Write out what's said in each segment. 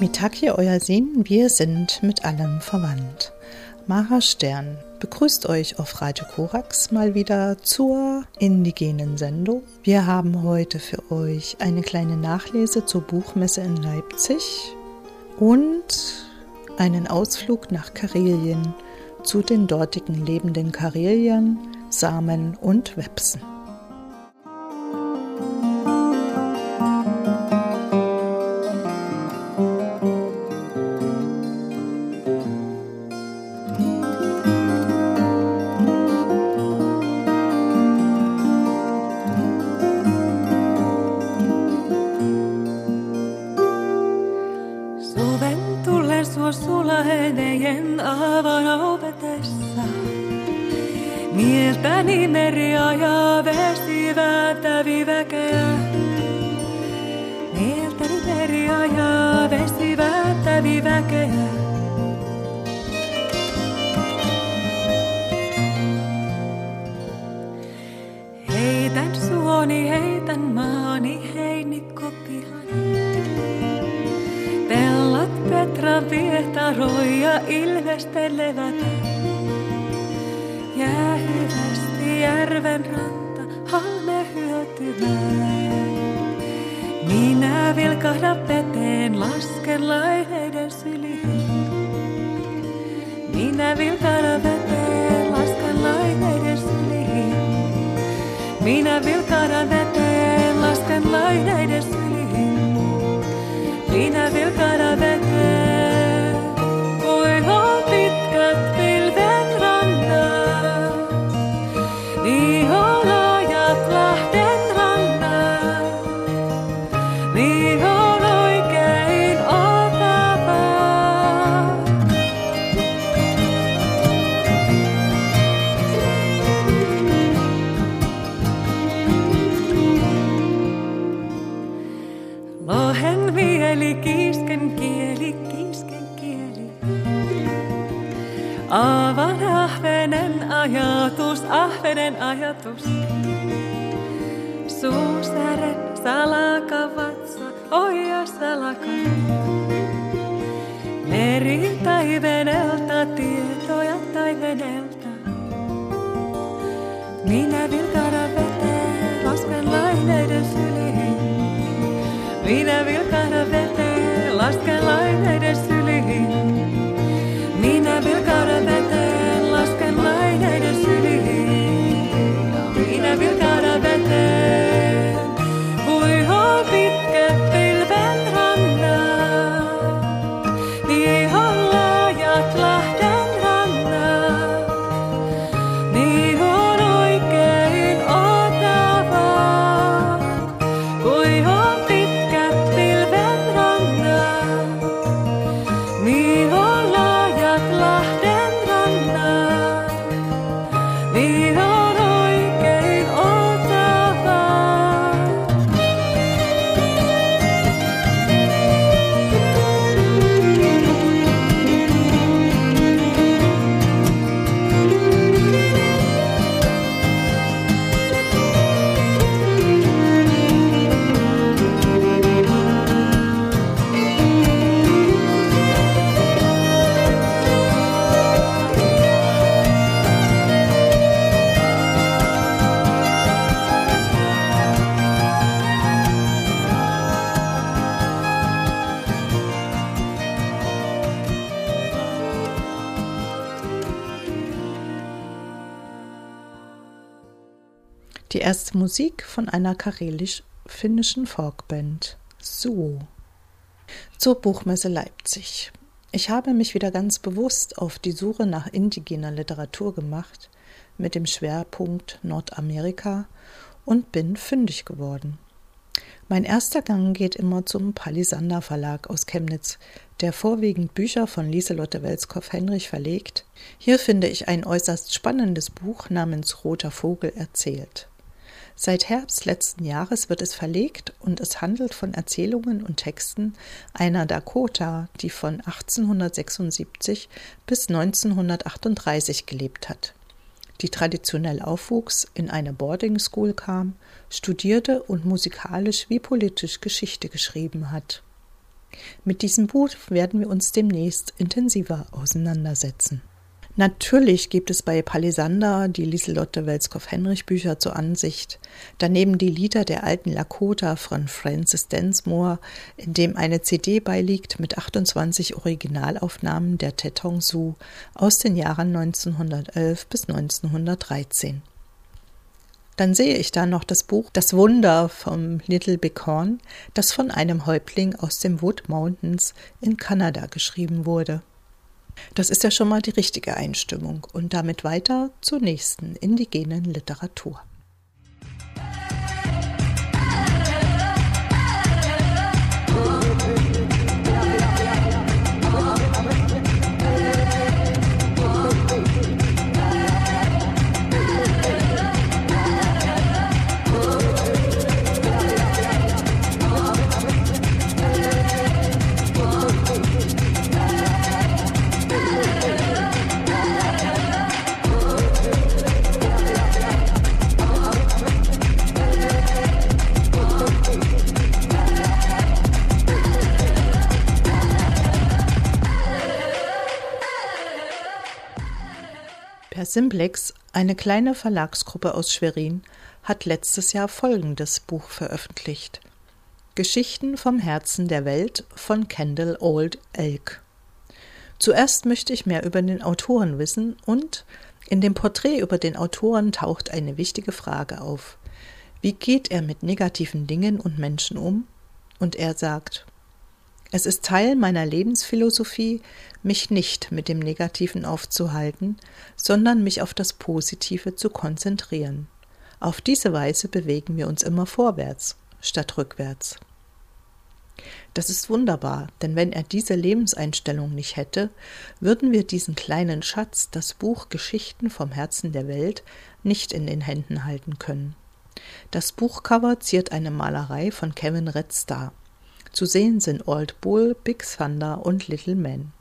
Mitaki, euer Sinn, wir sind mit allem verwandt. Mara Stern begrüßt euch auf Radio Korax mal wieder zur indigenen Sendung. Wir haben heute für euch eine kleine Nachlese zur Buchmesse in Leipzig und einen Ausflug nach Karelien zu den dortigen lebenden Karelien, Samen und Websen. halme hyötymään. Minä vilkahda veteen, lasken laiheiden syliin. Minä vilkahda veteen, lasken laiheiden syliin. Minä vilkahda veteen, lasken laiheiden syliin. Minä vilkahda veteen. Ajatus. Suusäre, salaka vatsa, oja salaka. Meri taivenelta, tietoja taivenelta. Minä vilkara veteen, lasken laineiden syliin. Minä vilkara veteen, lasken laineiden syliin. Von einer karelisch-finnischen Folkband. So. Zur Buchmesse Leipzig. Ich habe mich wieder ganz bewusst auf die Suche nach indigener Literatur gemacht, mit dem Schwerpunkt Nordamerika und bin fündig geworden. Mein erster Gang geht immer zum Palisander Verlag aus Chemnitz, der vorwiegend Bücher von Lieselotte Welskow-Henrich verlegt. Hier finde ich ein äußerst spannendes Buch namens Roter Vogel erzählt. Seit Herbst letzten Jahres wird es verlegt und es handelt von Erzählungen und Texten einer Dakota, die von 1876 bis 1938 gelebt hat, die traditionell aufwuchs, in eine Boarding School kam, studierte und musikalisch wie politisch Geschichte geschrieben hat. Mit diesem Buch werden wir uns demnächst intensiver auseinandersetzen. Natürlich gibt es bei Palisander die Lieselotte Welskow-Henrich-Bücher zur Ansicht, daneben die Lieder der alten Lakota von Francis Densmore, in dem eine CD beiliegt mit 28 Originalaufnahmen der Tetong Su aus den Jahren 1911 bis 1913. Dann sehe ich da noch das Buch Das Wunder vom Little Bighorn, das von einem Häuptling aus dem Wood Mountains in Kanada geschrieben wurde. Das ist ja schon mal die richtige Einstimmung und damit weiter zur nächsten indigenen Literatur. Simplex, eine kleine Verlagsgruppe aus Schwerin, hat letztes Jahr folgendes Buch veröffentlicht: Geschichten vom Herzen der Welt von Kendall Old Elk. Zuerst möchte ich mehr über den Autoren wissen und in dem Porträt über den Autoren taucht eine wichtige Frage auf. Wie geht er mit negativen Dingen und Menschen um? Und er sagt, es ist Teil meiner Lebensphilosophie, mich nicht mit dem Negativen aufzuhalten, sondern mich auf das Positive zu konzentrieren. Auf diese Weise bewegen wir uns immer vorwärts statt rückwärts. Das ist wunderbar, denn wenn er diese Lebenseinstellung nicht hätte, würden wir diesen kleinen Schatz, das Buch Geschichten vom Herzen der Welt, nicht in den Händen halten können. Das Buchcover ziert eine Malerei von Kevin Red. Zu sehen sind Old Bull, Big Thunder und Little Man.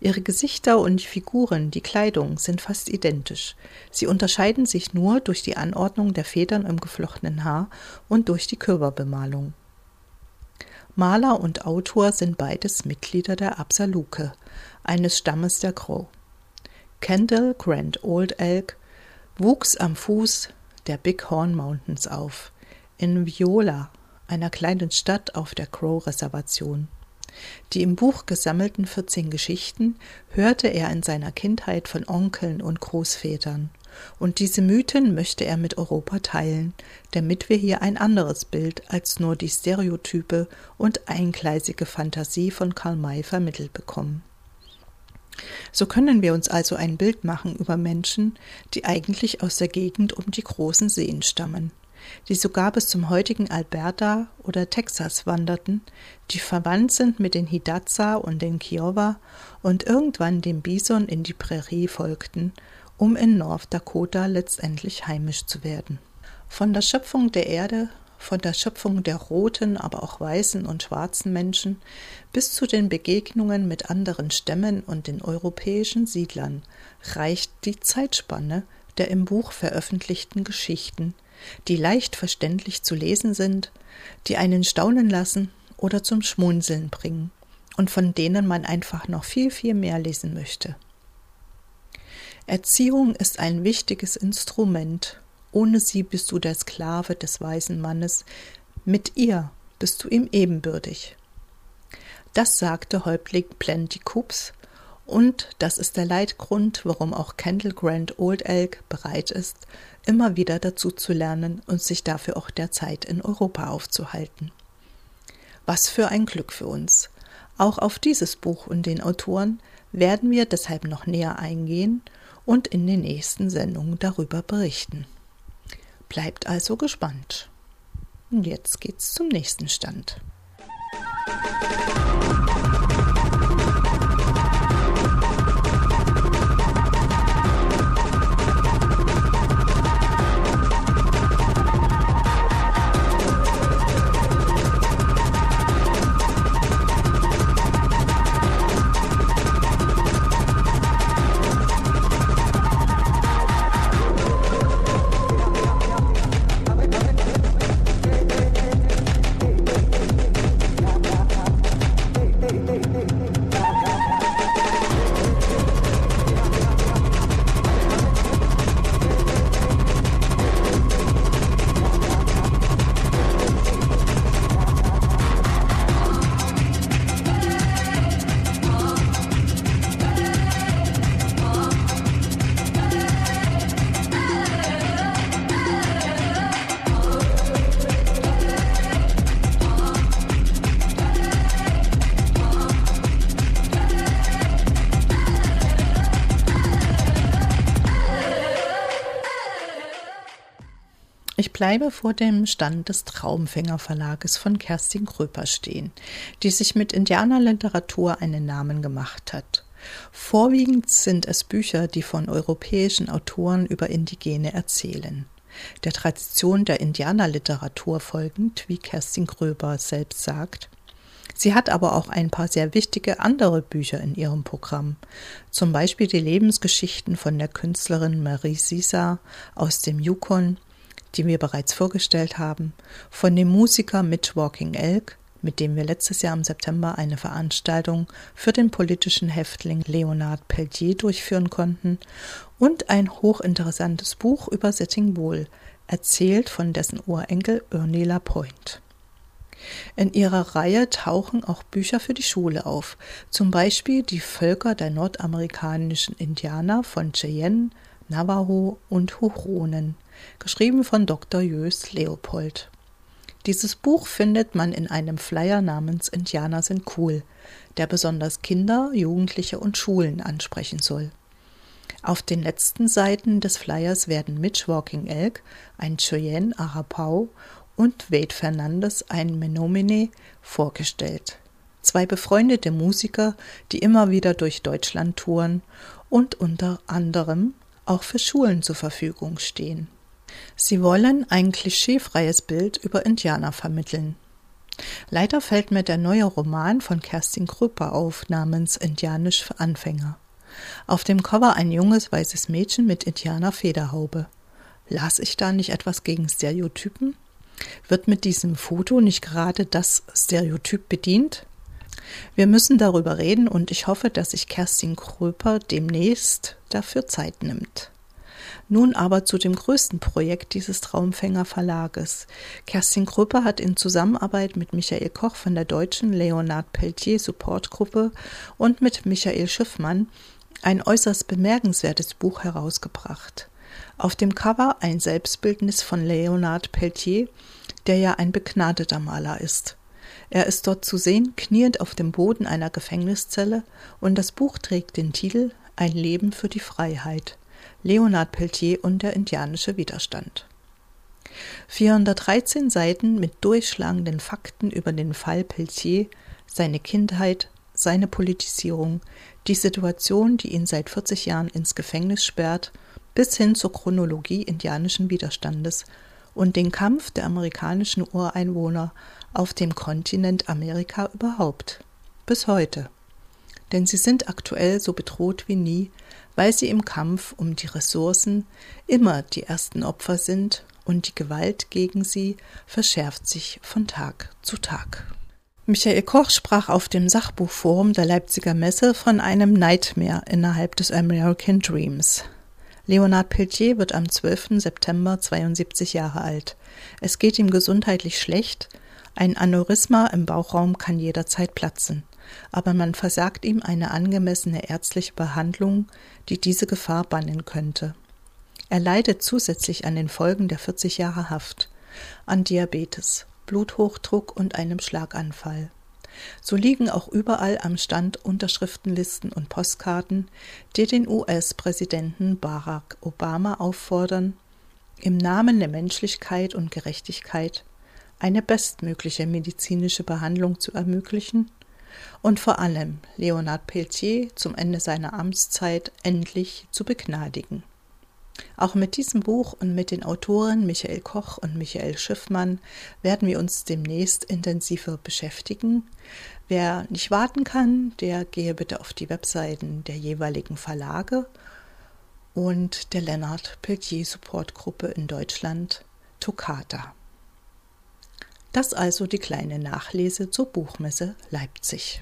Ihre Gesichter und Figuren, die Kleidung sind fast identisch. Sie unterscheiden sich nur durch die Anordnung der Federn im geflochtenen Haar und durch die Körperbemalung. Maler und Autor sind beides Mitglieder der Absaluke, eines Stammes der Crow. Kendall Grant Old Elk wuchs am Fuß der Big Horn Mountains auf, in Viola, einer kleinen Stadt auf der Crow-Reservation. Die im Buch gesammelten 14 Geschichten hörte er in seiner Kindheit von Onkeln und Großvätern. Und diese Mythen möchte er mit Europa teilen, damit wir hier ein anderes Bild als nur die Stereotype und eingleisige Fantasie von Karl May vermittelt bekommen. So können wir uns also ein Bild machen über Menschen, die eigentlich aus der Gegend um die großen Seen stammen die sogar bis zum heutigen Alberta oder Texas wanderten, die verwandt sind mit den Hidatsa und den Kiowa und irgendwann dem Bison in die Prärie folgten, um in North Dakota letztendlich heimisch zu werden. Von der Schöpfung der Erde, von der Schöpfung der roten, aber auch weißen und schwarzen Menschen bis zu den Begegnungen mit anderen Stämmen und den europäischen Siedlern reicht die Zeitspanne der im Buch veröffentlichten Geschichten, die leicht verständlich zu lesen sind, die einen staunen lassen oder zum Schmunzeln bringen und von denen man einfach noch viel, viel mehr lesen möchte. Erziehung ist ein wichtiges Instrument. Ohne sie bist du der Sklave des weisen Mannes, mit ihr bist du ihm ebenbürtig. Das sagte Häuptling Plenty Coops und das ist der Leitgrund, warum auch Kendall Grant Old Elk bereit ist, immer wieder dazu zu lernen und sich dafür auch derzeit in Europa aufzuhalten. Was für ein Glück für uns. Auch auf dieses Buch und den Autoren werden wir deshalb noch näher eingehen und in den nächsten Sendungen darüber berichten. Bleibt also gespannt. Und jetzt geht's zum nächsten Stand. Bleibe vor dem Stand des Traumfänger Verlages von Kerstin Kröper stehen, die sich mit Indianerliteratur einen Namen gemacht hat. Vorwiegend sind es Bücher, die von europäischen Autoren über Indigene erzählen. Der Tradition der Indianerliteratur folgend, wie Kerstin Kröber selbst sagt. Sie hat aber auch ein paar sehr wichtige andere Bücher in ihrem Programm. Zum Beispiel die Lebensgeschichten von der Künstlerin Marie Sisa aus dem Yukon, die wir bereits vorgestellt haben, von dem Musiker Mitch Walking Elk, mit dem wir letztes Jahr im September eine Veranstaltung für den politischen Häftling Leonard Peltier durchführen konnten, und ein hochinteressantes Buch über Sitting Bull, erzählt von dessen Urenkel Ernie Lapointe. In ihrer Reihe tauchen auch Bücher für die Schule auf, zum Beispiel Die Völker der nordamerikanischen Indianer von Cheyenne, Navajo und Huronen, geschrieben von Dr. Jös Leopold. Dieses Buch findet man in einem Flyer namens Indianer sind cool, der besonders Kinder, Jugendliche und Schulen ansprechen soll. Auf den letzten Seiten des Flyers werden Mitch Walking Elk, ein Cheyenne Arapau und Wade Fernandes, ein Menomine, vorgestellt. Zwei befreundete Musiker, die immer wieder durch Deutschland touren und unter anderem auch für Schulen zur Verfügung stehen. Sie wollen ein klischeefreies Bild über Indianer vermitteln. Leider fällt mir der neue Roman von Kerstin Krüpper auf, namens Indianisch für Anfänger. Auf dem Cover ein junges weißes Mädchen mit Indianer-Federhaube. Las ich da nicht etwas gegen Stereotypen? Wird mit diesem Foto nicht gerade das Stereotyp bedient? Wir müssen darüber reden und ich hoffe, dass sich Kerstin Kröper demnächst dafür Zeit nimmt. Nun aber zu dem größten Projekt dieses Traumfänger Verlages. Kerstin Kröper hat in Zusammenarbeit mit Michael Koch von der deutschen Leonard Pelletier Supportgruppe und mit Michael Schiffmann ein äußerst bemerkenswertes Buch herausgebracht. Auf dem Cover ein Selbstbildnis von Leonard Pelletier, der ja ein begnadeter Maler ist. Er ist dort zu sehen, kniend auf dem Boden einer Gefängniszelle, und das Buch trägt den Titel Ein Leben für die Freiheit. Leonard Peltier und der indianische Widerstand. 413 Seiten mit durchschlagenden Fakten über den Fall Peltier, seine Kindheit, seine Politisierung, die Situation, die ihn seit 40 Jahren ins Gefängnis sperrt, bis hin zur Chronologie indianischen Widerstandes und den Kampf der amerikanischen Ureinwohner auf dem Kontinent Amerika überhaupt. Bis heute. Denn sie sind aktuell so bedroht wie nie weil sie im Kampf um die Ressourcen immer die ersten Opfer sind und die Gewalt gegen sie verschärft sich von Tag zu Tag. Michael Koch sprach auf dem Sachbuchforum der Leipziger Messe von einem Nightmare innerhalb des American Dreams. Leonard Peltier wird am 12. September 72 Jahre alt. Es geht ihm gesundheitlich schlecht. Ein Aneurysma im Bauchraum kann jederzeit platzen aber man versagt ihm eine angemessene ärztliche Behandlung, die diese Gefahr bannen könnte. Er leidet zusätzlich an den Folgen der 40 Jahre Haft, an Diabetes, Bluthochdruck und einem Schlaganfall. So liegen auch überall am Stand Unterschriftenlisten und Postkarten, die den US-Präsidenten Barack Obama auffordern, im Namen der Menschlichkeit und Gerechtigkeit eine bestmögliche medizinische Behandlung zu ermöglichen und vor allem Leonard Peltier zum Ende seiner Amtszeit endlich zu begnadigen. Auch mit diesem Buch und mit den Autoren Michael Koch und Michael Schiffmann werden wir uns demnächst intensiver beschäftigen. Wer nicht warten kann, der gehe bitte auf die Webseiten der jeweiligen Verlage und der Lennart Peltier Supportgruppe in Deutschland, Toccata. Das also die kleine Nachlese zur Buchmesse Leipzig.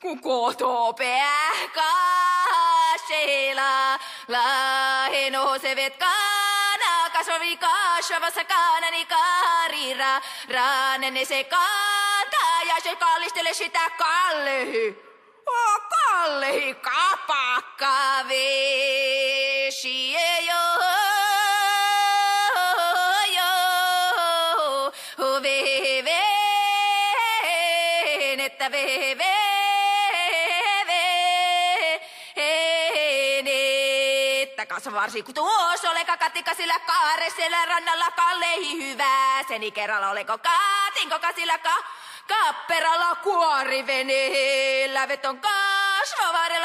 Kun kotopää kasheilla, lahe nousevet kana, kasvavi kasvavassa kanani karira, raanenne se kantaa ja se kallistele sitä kallehy. kalli kapakka vesi, joo. että varsin, kun tuossa ole kakatikka sillä kaare siellä rannalla kalleihin hyvää. Seni kerralla oleko kaatinko kasilla ka, kapperalla kuoriveneellä veton ka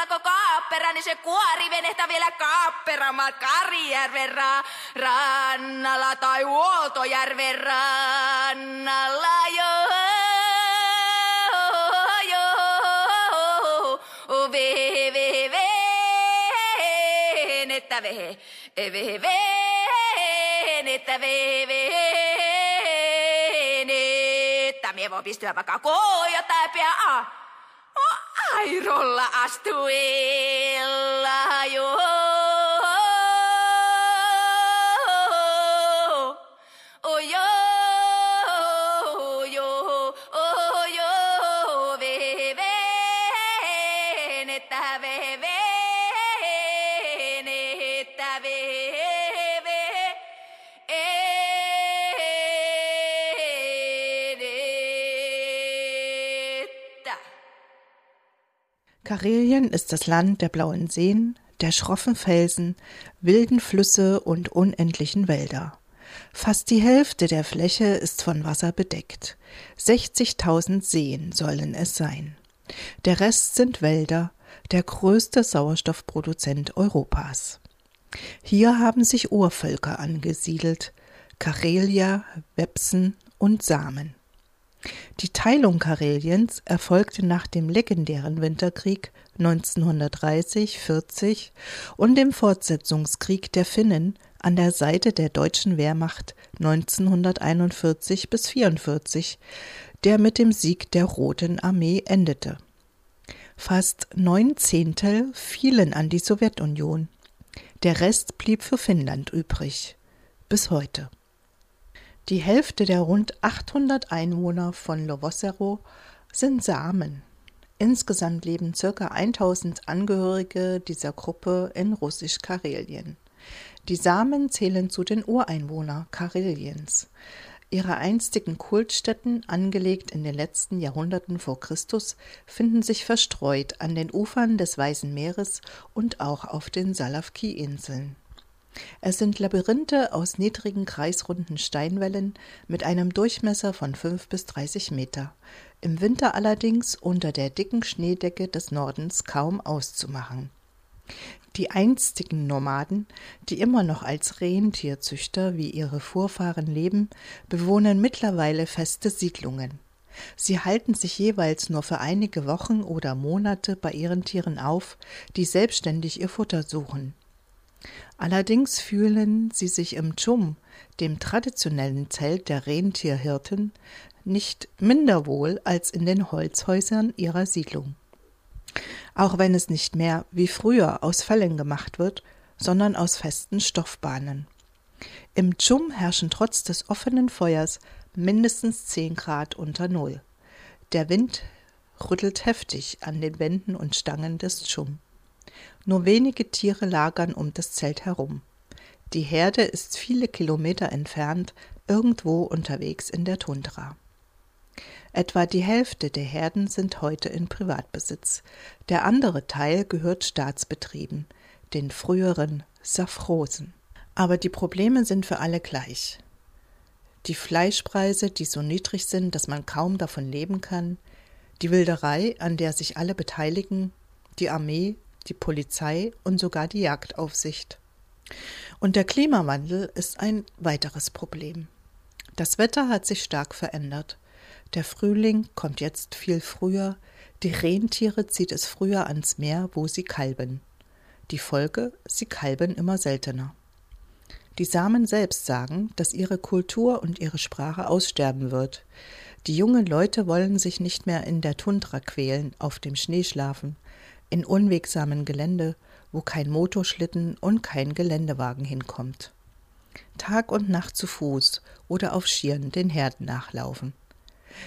alkoi kaappera, niin se kuori venehtä vielä kaapperamaan Karijärven ra- rannalla tai Huoltojärven rannalla. Jo, jo, venettä vehe, vehe, venettä vehe, vehe. Mie voi pistyä vaikka koja tai pian. Ah. Kairolla astuu illajuu. Karelien ist das Land der blauen Seen, der schroffen Felsen, wilden Flüsse und unendlichen Wälder. Fast die Hälfte der Fläche ist von Wasser bedeckt. 60.000 Seen sollen es sein. Der Rest sind Wälder, der größte Sauerstoffproduzent Europas. Hier haben sich Urvölker angesiedelt, Karelia, Wepsen und Samen. Die Teilung Kareliens erfolgte nach dem legendären Winterkrieg 1930-40 und dem Fortsetzungskrieg der Finnen an der Seite der deutschen Wehrmacht 1941 bis 44, der mit dem Sieg der Roten Armee endete. Fast neun Zehntel fielen an die Sowjetunion. Der Rest blieb für Finnland übrig. Bis heute. Die Hälfte der rund 800 Einwohner von Lovosero sind Samen. Insgesamt leben ca. 1000 Angehörige dieser Gruppe in Russisch-Karelien. Die Samen zählen zu den Ureinwohnern Kareliens. Ihre einstigen Kultstätten, angelegt in den letzten Jahrhunderten vor Christus, finden sich verstreut an den Ufern des Weißen Meeres und auch auf den Salafki-Inseln. Es sind Labyrinthe aus niedrigen kreisrunden Steinwellen mit einem Durchmesser von 5 bis 30 Meter, im Winter allerdings unter der dicken Schneedecke des Nordens kaum auszumachen. Die einstigen Nomaden, die immer noch als Rentierzüchter wie ihre Vorfahren leben, bewohnen mittlerweile feste Siedlungen. Sie halten sich jeweils nur für einige Wochen oder Monate bei ihren Tieren auf, die selbstständig ihr Futter suchen. Allerdings fühlen sie sich im Tschum, dem traditionellen Zelt der Rentierhirten, nicht minder wohl als in den Holzhäusern ihrer Siedlung. Auch wenn es nicht mehr wie früher aus Fellen gemacht wird, sondern aus festen Stoffbahnen. Im Tschum herrschen trotz des offenen Feuers mindestens 10 Grad unter Null. Der Wind rüttelt heftig an den Wänden und Stangen des Tschum. Nur wenige Tiere lagern um das Zelt herum. Die Herde ist viele Kilometer entfernt, irgendwo unterwegs in der Tundra. Etwa die Hälfte der Herden sind heute in Privatbesitz. Der andere Teil gehört Staatsbetrieben, den früheren Safrosen. Aber die Probleme sind für alle gleich. Die Fleischpreise, die so niedrig sind, dass man kaum davon leben kann, die Wilderei, an der sich alle beteiligen, die Armee, die Polizei und sogar die Jagdaufsicht. Und der Klimawandel ist ein weiteres Problem. Das Wetter hat sich stark verändert. Der Frühling kommt jetzt viel früher, die Rentiere zieht es früher ans Meer, wo sie kalben. Die Folge, sie kalben immer seltener. Die Samen selbst sagen, dass ihre Kultur und ihre Sprache aussterben wird. Die jungen Leute wollen sich nicht mehr in der Tundra quälen, auf dem Schnee schlafen, in unwegsamen Gelände, wo kein Motorschlitten und kein Geländewagen hinkommt. Tag und Nacht zu Fuß oder auf Schieren den Herden nachlaufen.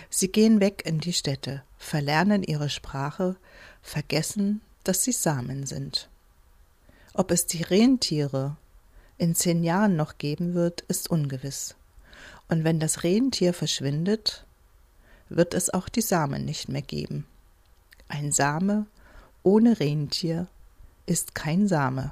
Sie gehen weg in die Städte, verlernen ihre Sprache, vergessen, dass sie Samen sind. Ob es die Rentiere in zehn Jahren noch geben wird, ist ungewiss. Und wenn das Rentier verschwindet, wird es auch die Samen nicht mehr geben. Ein Same ohne Rentier ist kein Same.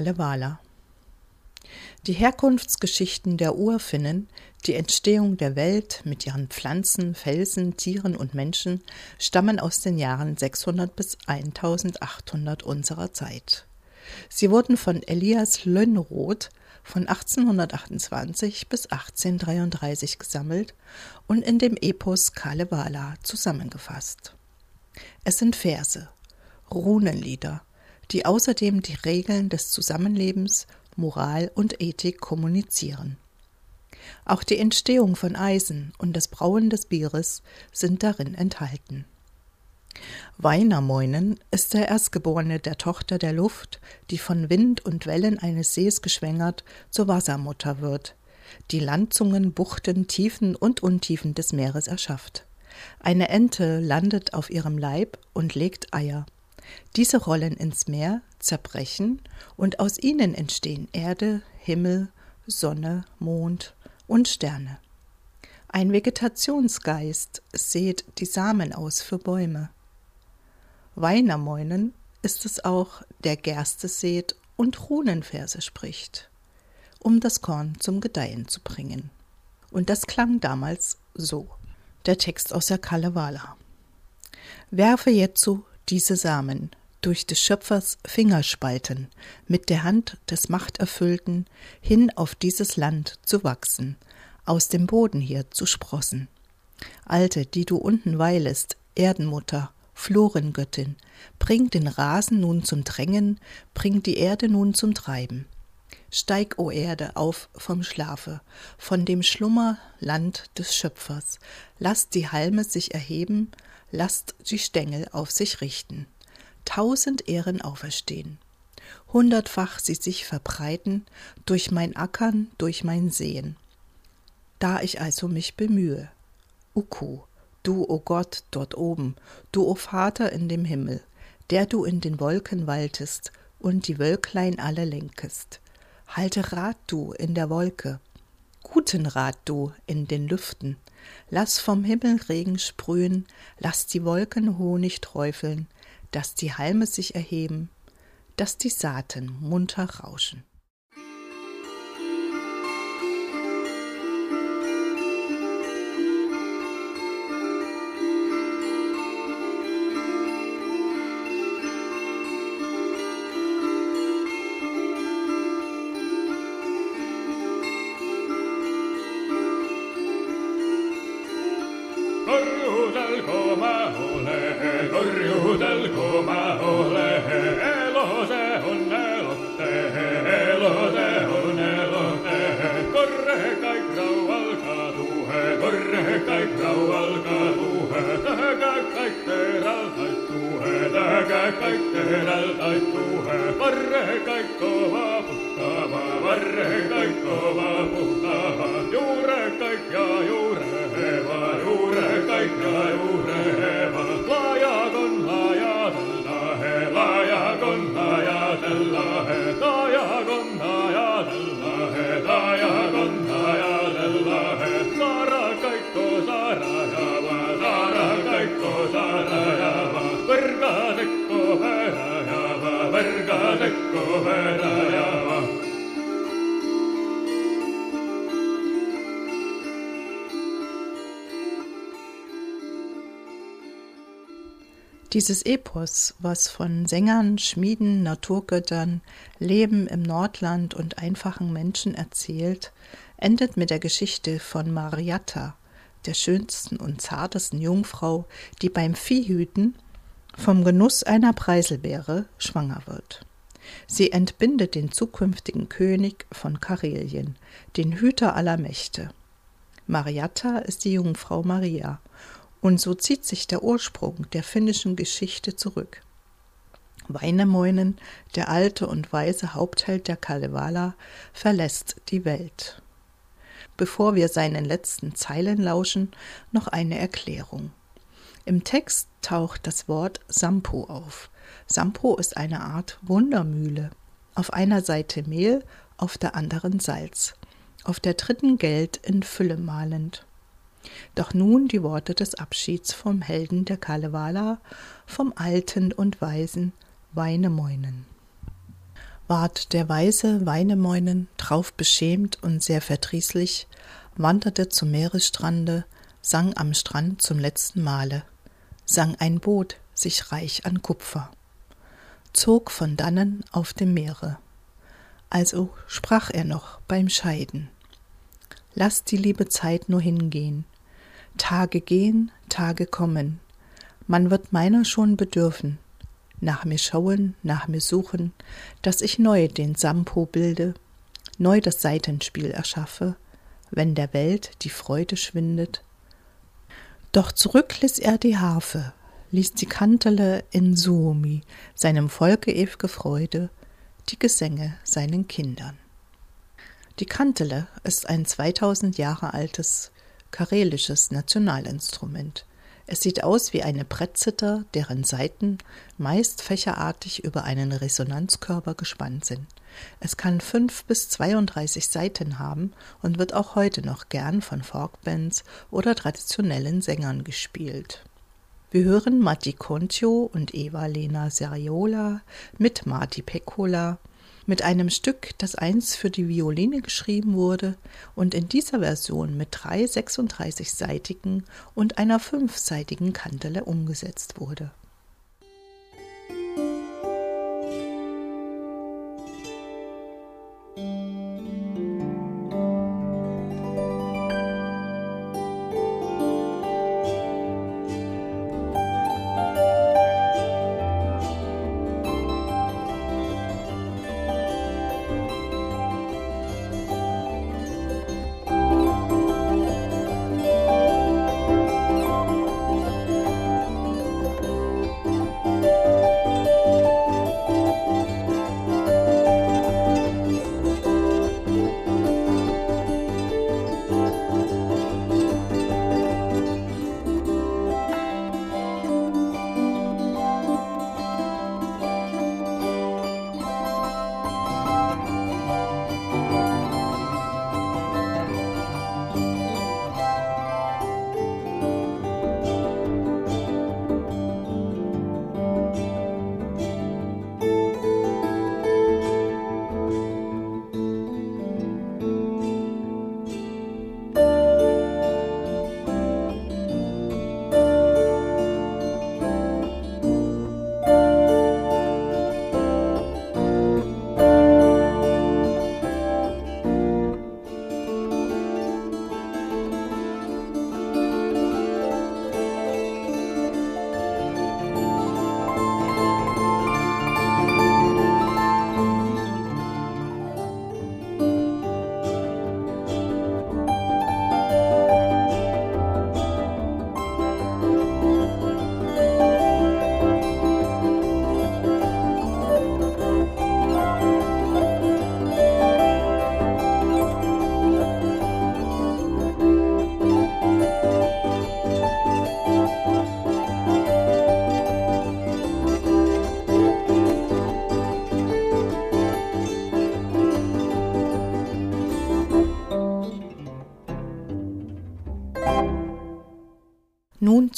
Kalevala. Die Herkunftsgeschichten der Urfinnen, die Entstehung der Welt mit ihren Pflanzen, Felsen, Tieren und Menschen stammen aus den Jahren 600 bis 1800 unserer Zeit. Sie wurden von Elias Lönnroth von 1828 bis 1833 gesammelt und in dem Epos Kalevala zusammengefasst. Es sind Verse, Runenlieder, die außerdem die Regeln des Zusammenlebens, Moral und Ethik kommunizieren. Auch die Entstehung von Eisen und das Brauen des Bieres sind darin enthalten. Wainamoinen ist der Erstgeborene der Tochter der Luft, die von Wind und Wellen eines Sees geschwängert zur Wassermutter wird, die Landzungen, Buchten, Tiefen und Untiefen des Meeres erschafft. Eine Ente landet auf ihrem Leib und legt Eier. Diese rollen ins Meer, zerbrechen und aus ihnen entstehen Erde, Himmel, Sonne, Mond und Sterne. Ein Vegetationsgeist sät die Samen aus für Bäume. Weinermoinen ist es auch, der Gerste sät und Runenverse spricht, um das Korn zum Gedeihen zu bringen. Und das klang damals so. Der Text aus der Kalevala. Werfe jetzo diese Samen durch des Schöpfers Fingerspalten mit der Hand des Machterfüllten hin auf dieses Land zu wachsen, aus dem Boden hier zu sprossen. Alte, die du unten weilest, Erdenmutter, Florengöttin, bring den Rasen nun zum Drängen, bring die Erde nun zum Treiben. Steig, o Erde, auf vom Schlafe, von dem Schlummer Land des Schöpfers, lasst die Halme sich erheben, lasst die Stängel auf sich richten, tausend Ehren auferstehen, hundertfach sie sich verbreiten, durch mein Ackern, durch mein Sehen. Da ich also mich bemühe, Uku, du, o Gott, dort oben, du, o Vater in dem Himmel, der du in den Wolken waltest und die Wölklein alle lenkest. Halte Rat du in der Wolke, guten Rat du in den Lüften. Lass vom Himmel Regen sprühen, lass die Wolken Honig träufeln, dass die Halme sich erheben, dass die Saaten munter rauschen. Yltäkää kaikkeenäl taittuuhä, varre kaik kovaa puhtaavaa, varre kaik kovaa. Juure kaik juure hevaa, juure kaik juure hevaa. Dieses Epos, was von Sängern, Schmieden, Naturgöttern, Leben im Nordland und einfachen Menschen erzählt, endet mit der Geschichte von Mariatta, der schönsten und zartesten Jungfrau, die beim Viehhüten vom Genuss einer Preiselbeere schwanger wird. Sie entbindet den zukünftigen König von Karelien, den Hüter aller Mächte. Mariatta ist die Jungfrau Maria, und so zieht sich der Ursprung der finnischen Geschichte zurück. Weinemoinen, der alte und weise Hauptheld der Kalevala, verlässt die Welt. Bevor wir seinen letzten Zeilen lauschen, noch eine Erklärung. Im Text taucht das Wort Sampo auf. Sampo ist eine Art Wundermühle. Auf einer Seite Mehl, auf der anderen Salz. Auf der dritten Geld in Fülle malend. Doch nun die Worte des Abschieds vom Helden der Kalevala, vom alten und weisen Weinemoinen. ward der weise Weinemäunen drauf beschämt und sehr verdrießlich, wanderte zum Meeresstrande, sang am Strand zum letzten Male, sang ein Boot sich reich an Kupfer, zog von dannen auf dem Meere. Also sprach er noch beim Scheiden. Lass die liebe Zeit nur hingehen. Tage gehen, Tage kommen. Man wird meiner schon bedürfen. Nach mir schauen, nach mir suchen, dass ich neu den Sampo bilde, neu das Seitenspiel erschaffe, wenn der Welt die Freude schwindet. Doch zurück ließ er die Harfe, ließ die Kantele in Suomi, seinem Volke ew'ge Freude, die Gesänge seinen Kindern. Die Kantele ist ein 2000 Jahre altes karelisches Nationalinstrument. Es sieht aus wie eine Brettzither, deren Saiten meist fächerartig über einen Resonanzkörper gespannt sind. Es kann fünf bis 32 Saiten haben und wird auch heute noch gern von Folkbands oder traditionellen Sängern gespielt. Wir hören Matti Contio und Eva-Lena Seriola mit Marti Peccola mit einem Stück, das einst für die Violine geschrieben wurde und in dieser Version mit drei 36-seitigen und einer fünfseitigen Kantele umgesetzt wurde.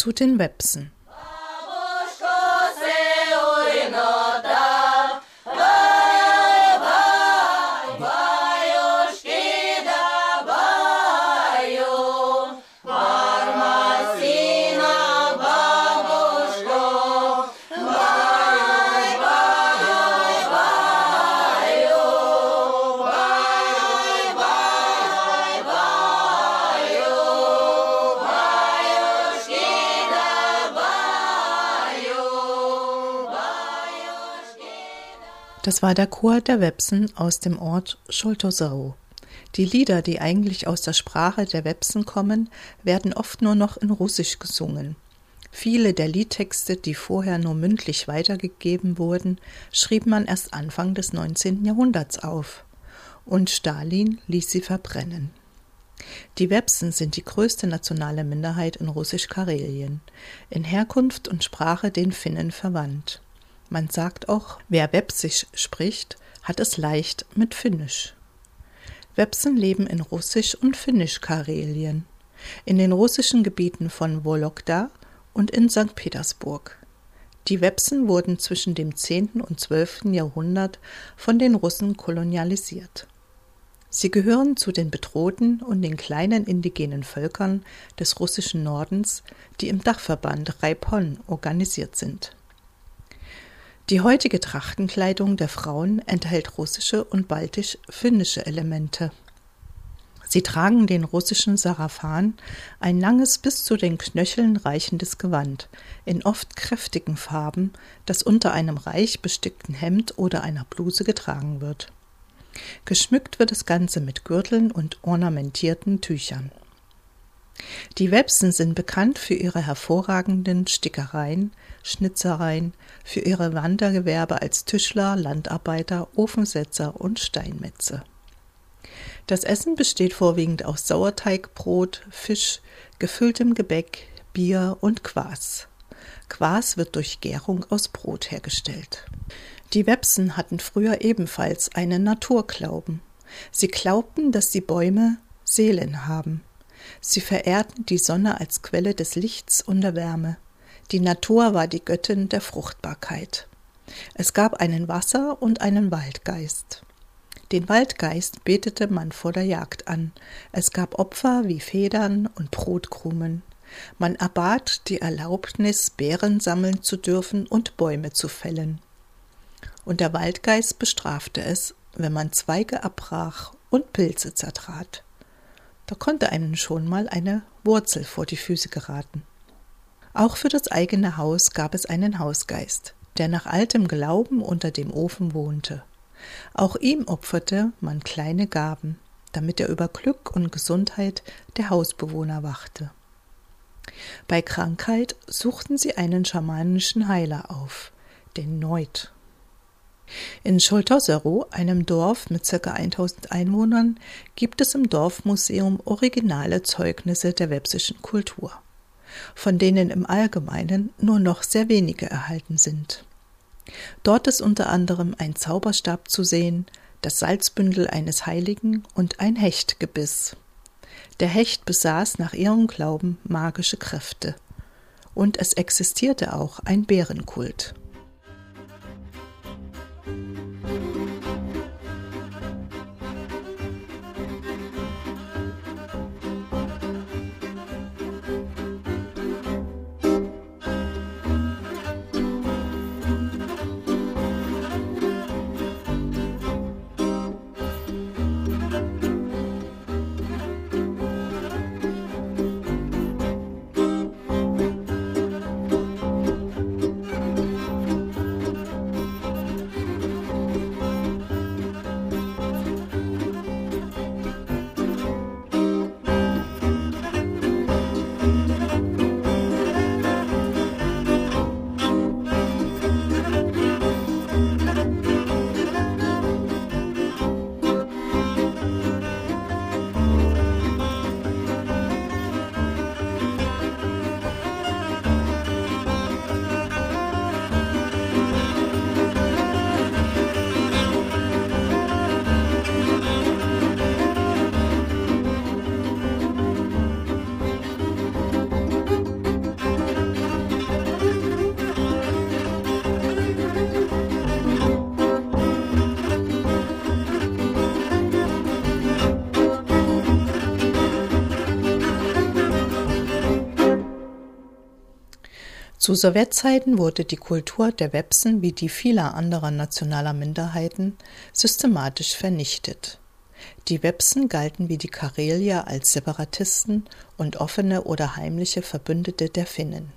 Zu den Websen. Das war der Chor der Websen aus dem Ort Scholtosau. Die Lieder, die eigentlich aus der Sprache der Websen kommen, werden oft nur noch in Russisch gesungen. Viele der Liedtexte, die vorher nur mündlich weitergegeben wurden, schrieb man erst Anfang des 19. Jahrhunderts auf. Und Stalin ließ sie verbrennen. Die Websen sind die größte nationale Minderheit in Russisch-Karelien, in Herkunft und Sprache den Finnen verwandt. Man sagt auch, wer Wepsisch spricht, hat es leicht mit Finnisch. Websen leben in Russisch und Finnisch-Karelien, in den russischen Gebieten von Wologda und in St. Petersburg. Die Wepsen wurden zwischen dem 10. und 12. Jahrhundert von den Russen kolonialisiert. Sie gehören zu den bedrohten und den kleinen indigenen Völkern des russischen Nordens, die im Dachverband Raipon organisiert sind. Die heutige Trachtenkleidung der Frauen enthält russische und baltisch-finnische Elemente. Sie tragen den russischen Sarafan, ein langes bis zu den Knöcheln reichendes Gewand, in oft kräftigen Farben, das unter einem reich bestickten Hemd oder einer Bluse getragen wird. Geschmückt wird das Ganze mit Gürteln und ornamentierten Tüchern. Die Websen sind bekannt für ihre hervorragenden Stickereien, Schnitzereien, für ihre Wandergewerbe als Tischler, Landarbeiter, Ofensetzer und Steinmetze. Das Essen besteht vorwiegend aus Sauerteigbrot, Fisch, gefülltem Gebäck, Bier und Quas. Quas wird durch Gärung aus Brot hergestellt. Die Websen hatten früher ebenfalls einen Naturglauben. Sie glaubten, dass die Bäume Seelen haben. Sie verehrten die Sonne als Quelle des Lichts und der Wärme. Die Natur war die Göttin der Fruchtbarkeit. Es gab einen Wasser- und einen Waldgeist. Den Waldgeist betete man vor der Jagd an. Es gab Opfer wie Federn und Brotkrumen. Man erbat die Erlaubnis, Beeren sammeln zu dürfen und Bäume zu fällen. Und der Waldgeist bestrafte es, wenn man Zweige abbrach und Pilze zertrat. Da konnte einem schon mal eine Wurzel vor die Füße geraten. Auch für das eigene Haus gab es einen Hausgeist, der nach altem Glauben unter dem Ofen wohnte. Auch ihm opferte man kleine Gaben, damit er über Glück und Gesundheit der Hausbewohner wachte. Bei Krankheit suchten sie einen schamanischen Heiler auf, den Neut. In Scholtosero, einem Dorf mit ca. 1000 Einwohnern, gibt es im Dorfmuseum originale Zeugnisse der websischen Kultur, von denen im Allgemeinen nur noch sehr wenige erhalten sind. Dort ist unter anderem ein Zauberstab zu sehen, das Salzbündel eines Heiligen und ein Hechtgebiss. Der Hecht besaß nach ihrem Glauben magische Kräfte. Und es existierte auch ein Bärenkult. Zu Sowjetzeiten wurde die Kultur der Websen wie die vieler anderer nationaler Minderheiten systematisch vernichtet. Die Websen galten wie die Karelier als Separatisten und offene oder heimliche Verbündete der Finnen.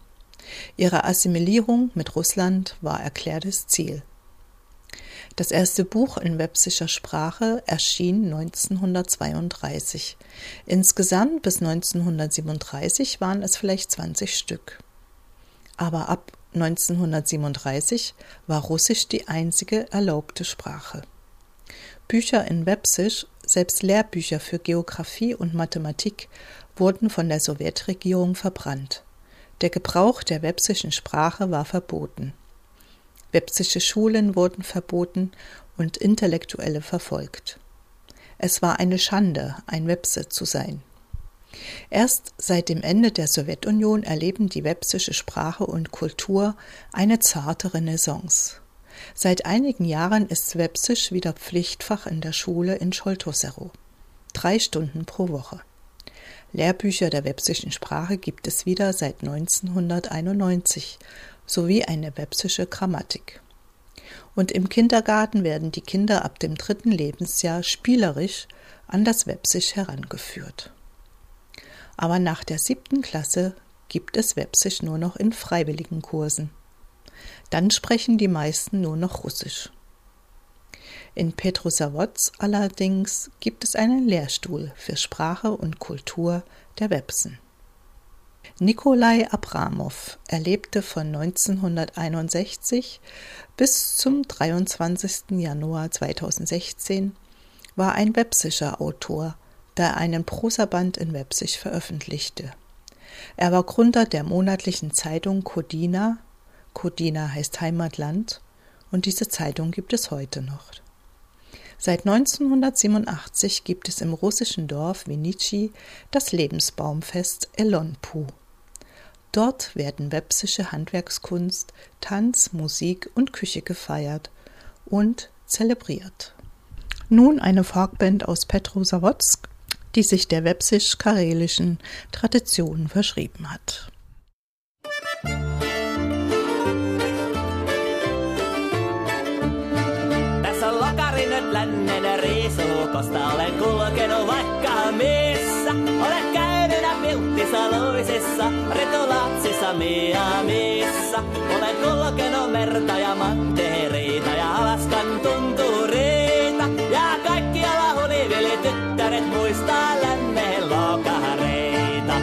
Ihre Assimilierung mit Russland war erklärtes Ziel. Das erste Buch in websischer Sprache erschien 1932. Insgesamt bis 1937 waren es vielleicht 20 Stück aber ab 1937 war Russisch die einzige erlaubte Sprache. Bücher in Websisch, selbst Lehrbücher für Geographie und Mathematik, wurden von der Sowjetregierung verbrannt. Der Gebrauch der websischen Sprache war verboten. Websische Schulen wurden verboten und Intellektuelle verfolgt. Es war eine Schande, ein Webse zu sein. Erst seit dem Ende der Sowjetunion erleben die wepsische Sprache und Kultur eine zarte Renaissance. Seit einigen Jahren ist Wepsisch wieder Pflichtfach in der Schule in Scholtosero. Drei Stunden pro Woche. Lehrbücher der wepsischen Sprache gibt es wieder seit 1991 sowie eine wepsische Grammatik. Und im Kindergarten werden die Kinder ab dem dritten Lebensjahr spielerisch an das Wepsisch herangeführt. Aber nach der siebten Klasse gibt es Wepsisch nur noch in freiwilligen Kursen. Dann sprechen die meisten nur noch Russisch. In Petrosavodsk allerdings gibt es einen Lehrstuhl für Sprache und Kultur der Websen. Nikolai Abramow erlebte von 1961 bis zum 23. Januar 2016, war ein websischer Autor, der einen Prosaband in Websisch veröffentlichte. Er war Gründer der monatlichen Zeitung Kodina, Kodina heißt Heimatland, und diese Zeitung gibt es heute noch. Seit 1987 gibt es im russischen Dorf Vinici das Lebensbaumfest Elonpu. Dort werden wepsische Handwerkskunst, Tanz, Musik und Küche gefeiert und zelebriert. Nun eine Folkband aus Petrosavodsk, die sich der wepsisch-karelischen Tradition verschrieben hat. Tässä on lokari nyt lännen riisukosta. Olen kulkenut vaikka missä. Olen käynyt Pilttisaloisessa, Retulatsissa, Miamissa. Olen kulkenut merta ja mantereita ja Alaskan tuntureita. Ja kaikkialla hulivili tyttäret muistaa lännen lokareita.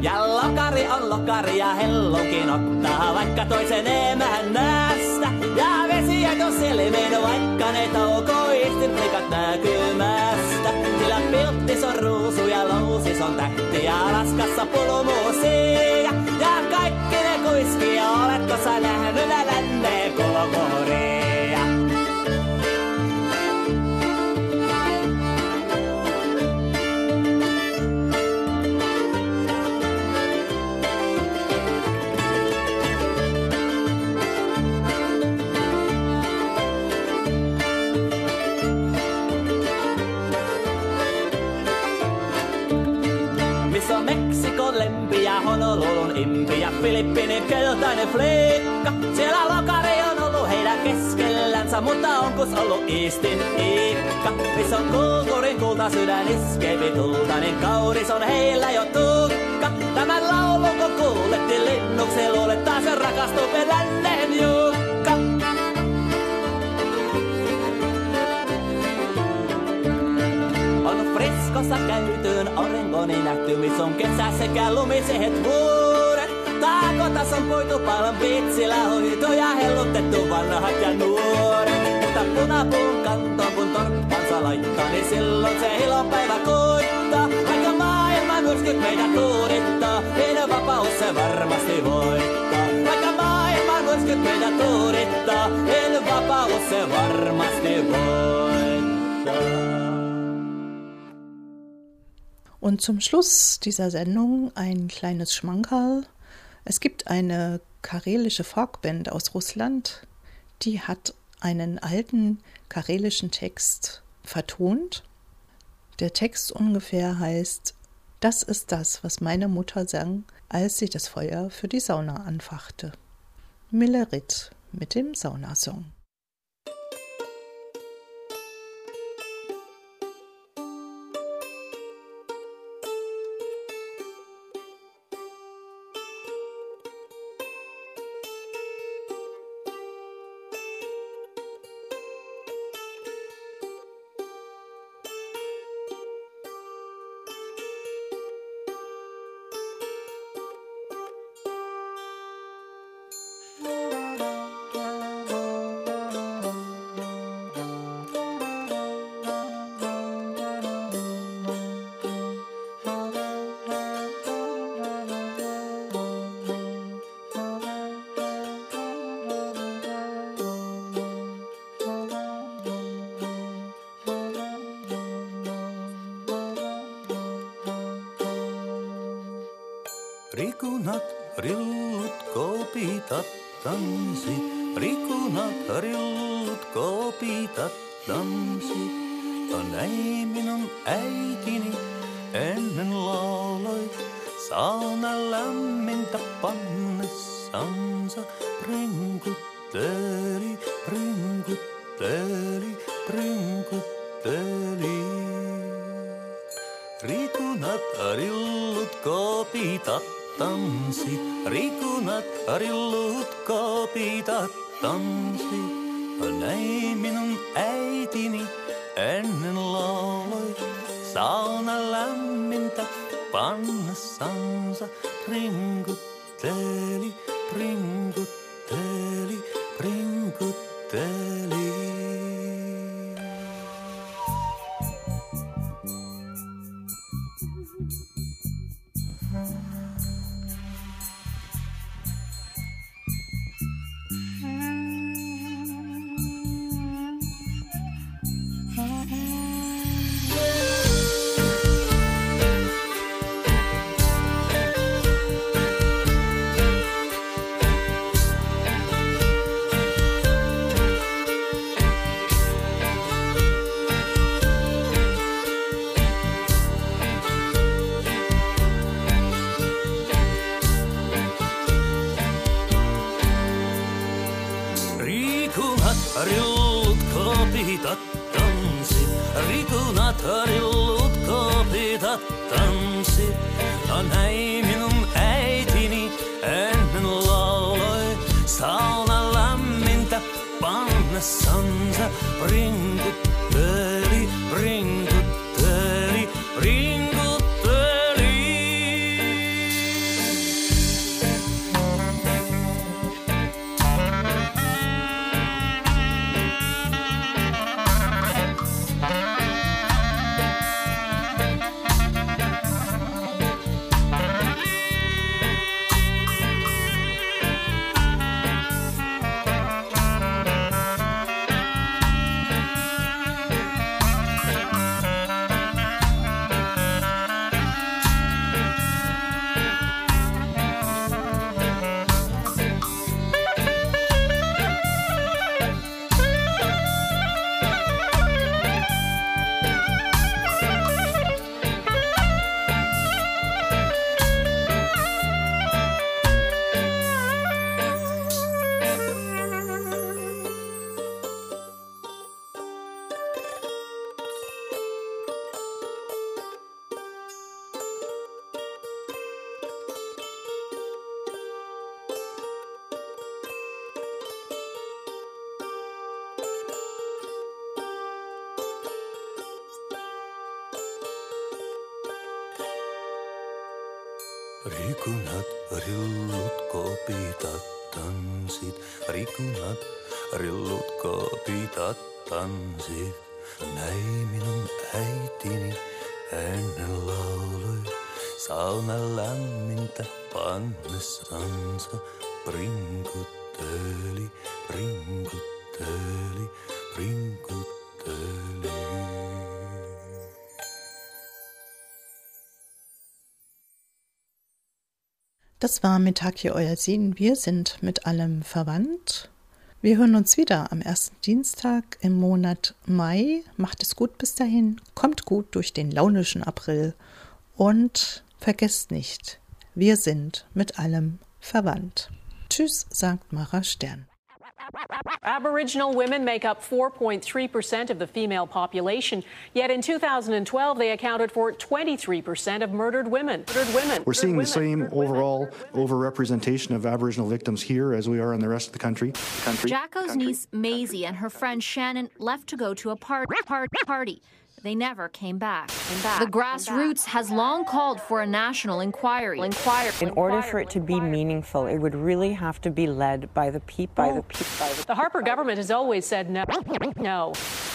Ja lokari on lokari ja hellunkin ottaa vaikka toisen emään nästä. Ja vesijätö silmiin vaikka ne toukoisti likat näkymästä. Sillä pilttis on ruusu ja lousis on tähti ja raskassa pulumuusia. Ja kaikki ne kuiski ja oletko sä nähnyt nä länneen Filippinin keltainen fliikka. Siellä lokari on ollut heidän keskellänsä, mutta onkus ollut Eastin Iikka. Missä on kulkurin kulta sydän iskevi tulta, niin kaunis on heillä jo tukka. Tämän laulun kun kuulettiin linnuksen luulet, taas se rakastuu lännen Jukka. On Friskossa käytyyn Orengoni nähty, missä on kesä sekä lumisehet vuoret. Taakotas on puitu paljon vitsillä hoito ja hellutettu vanhat ja nuoret. Mutta punapuun kantoon kun torppansa laittaa, niin silloin se ilonpäivä koittaa. Vaikka maailman myrskyt meidät tuudittaa, niin vapaus se varmasti voittaa. Vaikka maailman myrskyt meidät tuudittaa, niin vapaus se varmasti voittaa. Und zum Schluss dieser Sendung ein kleines Schmankerl. Es gibt eine karelische Folkband aus Russland, die hat einen alten karelischen Text vertont. Der Text ungefähr heißt, das ist das, was meine Mutter sang, als sie das Feuer für die Sauna anfachte. Millerit mit dem Saunasong. Rikunat, rillut, kopitat, tanssit. Rikunat, rillut, kopitat, tanssit. Ja näin minun äitini ennen lauloi. Sauna lämmintä pannessansa prinkutteli, Tarin luut kopita Rikunat, rillut, kopitat, tanssit. Rikunat, rillut, kopitat, tanssit. Näin minun äitini ennen lauloi. Sauna lämmintä pannessansa. Prinkutteli, prinkutteli, prinkutteli. Das war Mitaki Euer Sehen. Wir sind mit allem verwandt. Wir hören uns wieder am ersten Dienstag im Monat Mai. Macht es gut bis dahin. Kommt gut durch den launischen April. Und vergesst nicht, wir sind mit allem verwandt. Tschüss, sagt Mara Stern. Aboriginal women make up 4.3% of the female population, yet in 2012 they accounted for 23% of murdered women. Murdered women. We're seeing the women. same Murdered women. overall overrepresentation of Aboriginal victims here as we are in the rest of the country. country Jacko's country. niece Maisie and her friend Shannon left to go to a par- par- party. They never came back. The grassroots has long called for a national inquiry. In order for it to be meaningful, it would really have to be led by the people. By the people. The Harper government has always said no. No.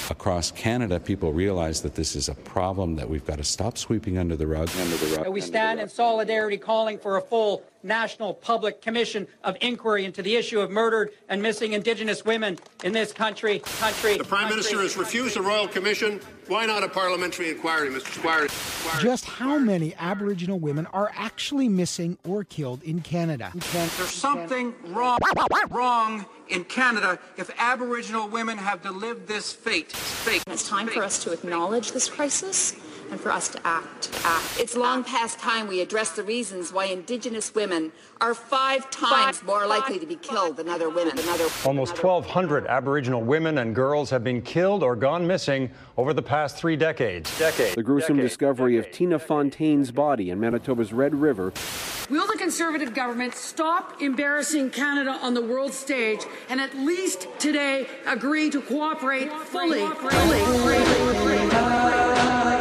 Across Canada, people realize that this is a problem that we've got to stop sweeping under the rug. Under the rug. We stand in solidarity calling for a full national public commission of inquiry into the issue of murdered and missing Indigenous women in this country. Country. The Prime country. Minister has refused a royal commission. Why not a parliamentary inquiry, Mr. Squire? Squire. Just how many Aboriginal women are actually missing or killed in Canada? There's something wrong, wrong in Canada if Aboriginal women have to live this fate. fate. It's time for us to acknowledge this crisis and for us to act. act. It's long past time we address the reasons why Indigenous women are five times more likely to be killed than other women. Than other, Almost 1,200 Aboriginal women and girls have been killed or gone missing over the past three decades. Decade. The gruesome discovery of Tina Fontaine's body in Manitoba's Red River Will the Conservative government stop embarrassing Canada on the world stage and at least today agree to cooperate fully, fully, fully, fully,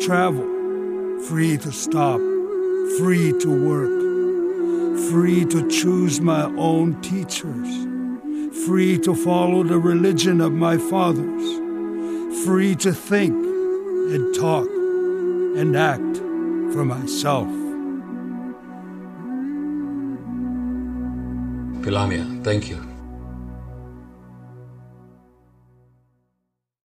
travel, free to stop, free to work, free to choose my own teachers, free to follow the religion of my fathers, free to think and talk and act for myself. Pilamia, thank you.